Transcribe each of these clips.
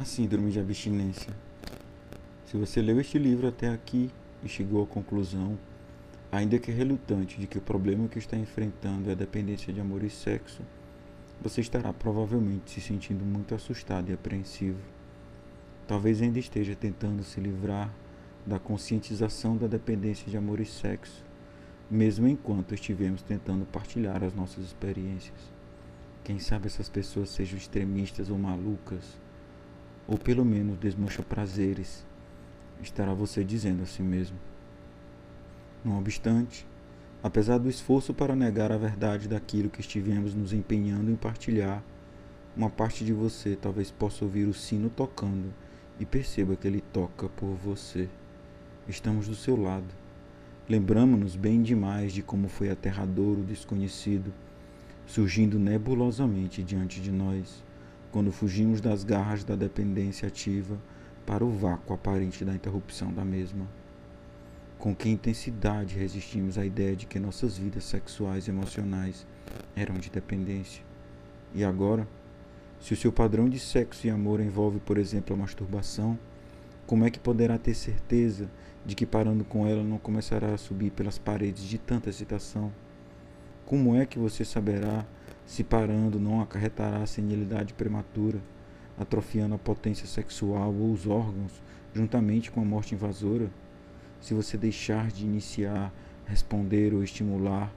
A Síndrome de Abstinência. Se você leu este livro até aqui e chegou à conclusão, ainda que relutante, de que o problema que está enfrentando é a dependência de amor e sexo, você estará provavelmente se sentindo muito assustado e apreensivo. Talvez ainda esteja tentando se livrar da conscientização da dependência de amor e sexo, mesmo enquanto estivemos tentando partilhar as nossas experiências. Quem sabe essas pessoas sejam extremistas ou malucas ou pelo menos desmancha prazeres, estará você dizendo a si mesmo. Não obstante, apesar do esforço para negar a verdade daquilo que estivemos nos empenhando em partilhar, uma parte de você talvez possa ouvir o sino tocando e perceba que ele toca por você. Estamos do seu lado. Lembramos-nos bem demais de como foi aterrador o desconhecido, surgindo nebulosamente diante de nós quando fugimos das garras da dependência ativa para o vácuo aparente da interrupção da mesma. Com que intensidade resistimos à ideia de que nossas vidas sexuais e emocionais eram de dependência. E agora, se o seu padrão de sexo e amor envolve, por exemplo, a masturbação, como é que poderá ter certeza de que parando com ela não começará a subir pelas paredes de tanta excitação? Como é que você saberá se parando não acarretará a senilidade prematura, atrofiando a potência sexual ou os órgãos, juntamente com a morte invasora? Se você deixar de iniciar, responder ou estimular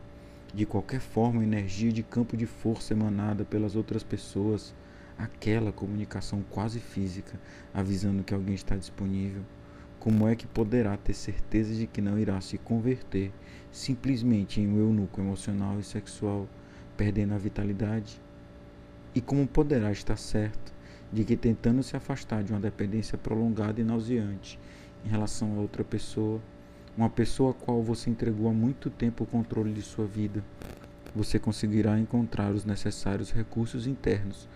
de qualquer forma a energia de campo de força emanada pelas outras pessoas, aquela comunicação quase física avisando que alguém está disponível, como é que poderá ter certeza de que não irá se converter simplesmente em um eunuco emocional e sexual? Perdendo a vitalidade? E como poderá estar certo de que, tentando se afastar de uma dependência prolongada e nauseante em relação a outra pessoa, uma pessoa a qual você entregou há muito tempo o controle de sua vida, você conseguirá encontrar os necessários recursos internos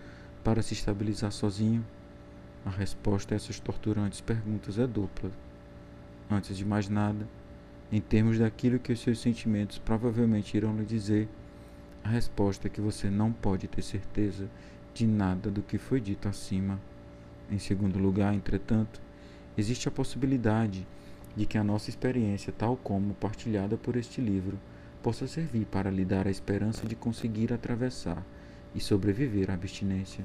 para se estabilizar sozinho? A resposta a essas torturantes perguntas é dupla. Antes de mais nada, em termos daquilo que os seus sentimentos provavelmente irão lhe dizer, a resposta é que você não pode ter certeza de nada do que foi dito acima. Em segundo lugar, entretanto, existe a possibilidade de que a nossa experiência, tal como partilhada por este livro, possa servir para lhe dar a esperança de conseguir atravessar e sobreviver à abstinência.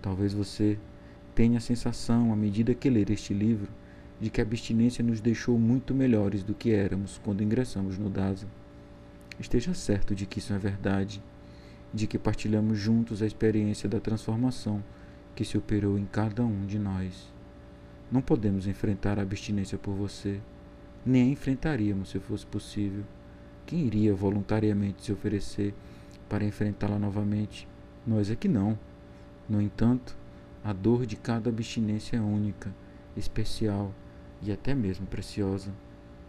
Talvez você tenha a sensação, à medida que ler este livro, de que a abstinência nos deixou muito melhores do que éramos quando ingressamos no DASA. Esteja certo de que isso é verdade, de que partilhamos juntos a experiência da transformação que se operou em cada um de nós. Não podemos enfrentar a abstinência por você, nem a enfrentaríamos se fosse possível. Quem iria voluntariamente se oferecer para enfrentá-la novamente? Nós é que não. No entanto, a dor de cada abstinência é única, especial e até mesmo preciosa,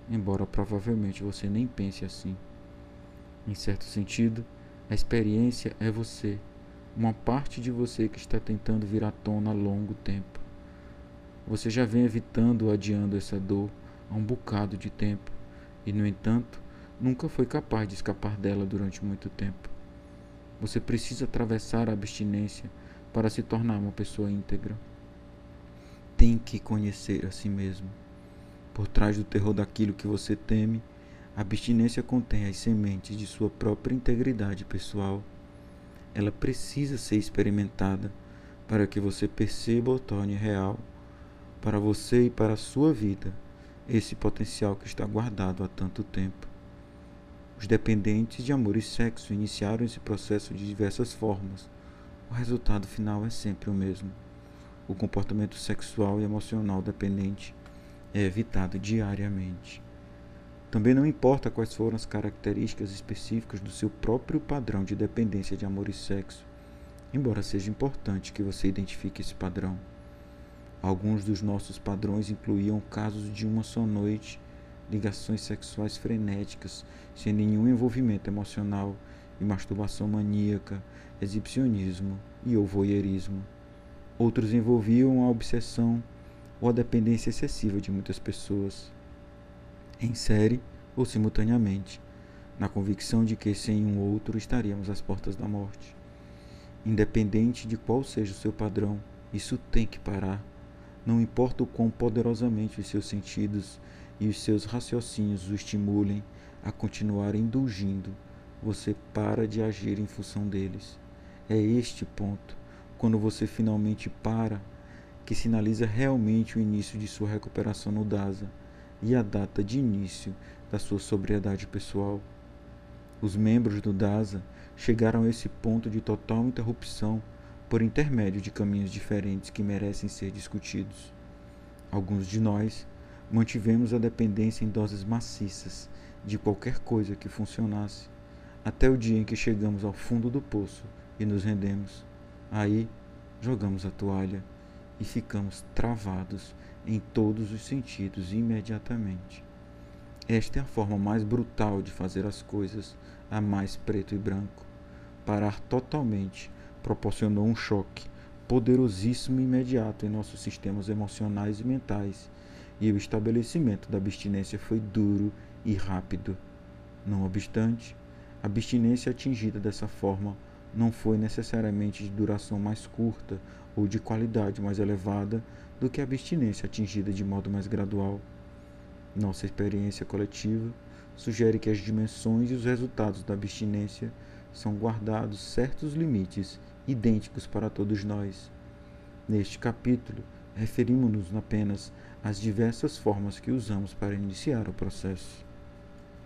embora provavelmente você nem pense assim. Em certo sentido, a experiência é você, uma parte de você que está tentando vir à tona há longo tempo. Você já vem evitando ou adiando essa dor há um bocado de tempo e, no entanto, nunca foi capaz de escapar dela durante muito tempo. Você precisa atravessar a abstinência para se tornar uma pessoa íntegra. Tem que conhecer a si mesmo. Por trás do terror daquilo que você teme, a abstinência contém as sementes de sua própria integridade pessoal. Ela precisa ser experimentada para que você perceba ou torne real para você e para a sua vida esse potencial que está guardado há tanto tempo. Os dependentes de amor e sexo iniciaram esse processo de diversas formas. O resultado final é sempre o mesmo. O comportamento sexual e emocional dependente é evitado diariamente. Também não importa quais foram as características específicas do seu próprio padrão de dependência de amor e sexo, embora seja importante que você identifique esse padrão. Alguns dos nossos padrões incluíam casos de uma só noite, ligações sexuais frenéticas, sem nenhum envolvimento emocional, e masturbação maníaca, exibicionismo e ou voyeurismo. Outros envolviam a obsessão ou a dependência excessiva de muitas pessoas em série ou simultaneamente, na convicção de que sem um outro estaríamos às portas da morte. Independente de qual seja o seu padrão, Isso tem que parar. Não importa o quão poderosamente os seus sentidos e os seus raciocínios o estimulem a continuar indulgindo, você para de agir em função deles. É este ponto, quando você finalmente para, que sinaliza realmente o início de sua recuperação no DASA e a data de início da sua sobriedade pessoal. Os membros do DASA chegaram a esse ponto de total interrupção por intermédio de caminhos diferentes que merecem ser discutidos. Alguns de nós mantivemos a dependência em doses maciças de qualquer coisa que funcionasse, até o dia em que chegamos ao fundo do poço e nos rendemos. Aí jogamos a toalha e ficamos travados em todos os sentidos imediatamente. Esta é a forma mais brutal de fazer as coisas, a mais preto e branco. Parar totalmente proporcionou um choque poderosíssimo e imediato em nossos sistemas emocionais e mentais, e o estabelecimento da abstinência foi duro e rápido. Não obstante, a abstinência atingida dessa forma não foi necessariamente de duração mais curta ou de qualidade mais elevada do que a abstinência atingida de modo mais gradual. Nossa experiência coletiva sugere que as dimensões e os resultados da abstinência são guardados certos limites idênticos para todos nós. Neste capítulo, referimos-nos apenas às diversas formas que usamos para iniciar o processo.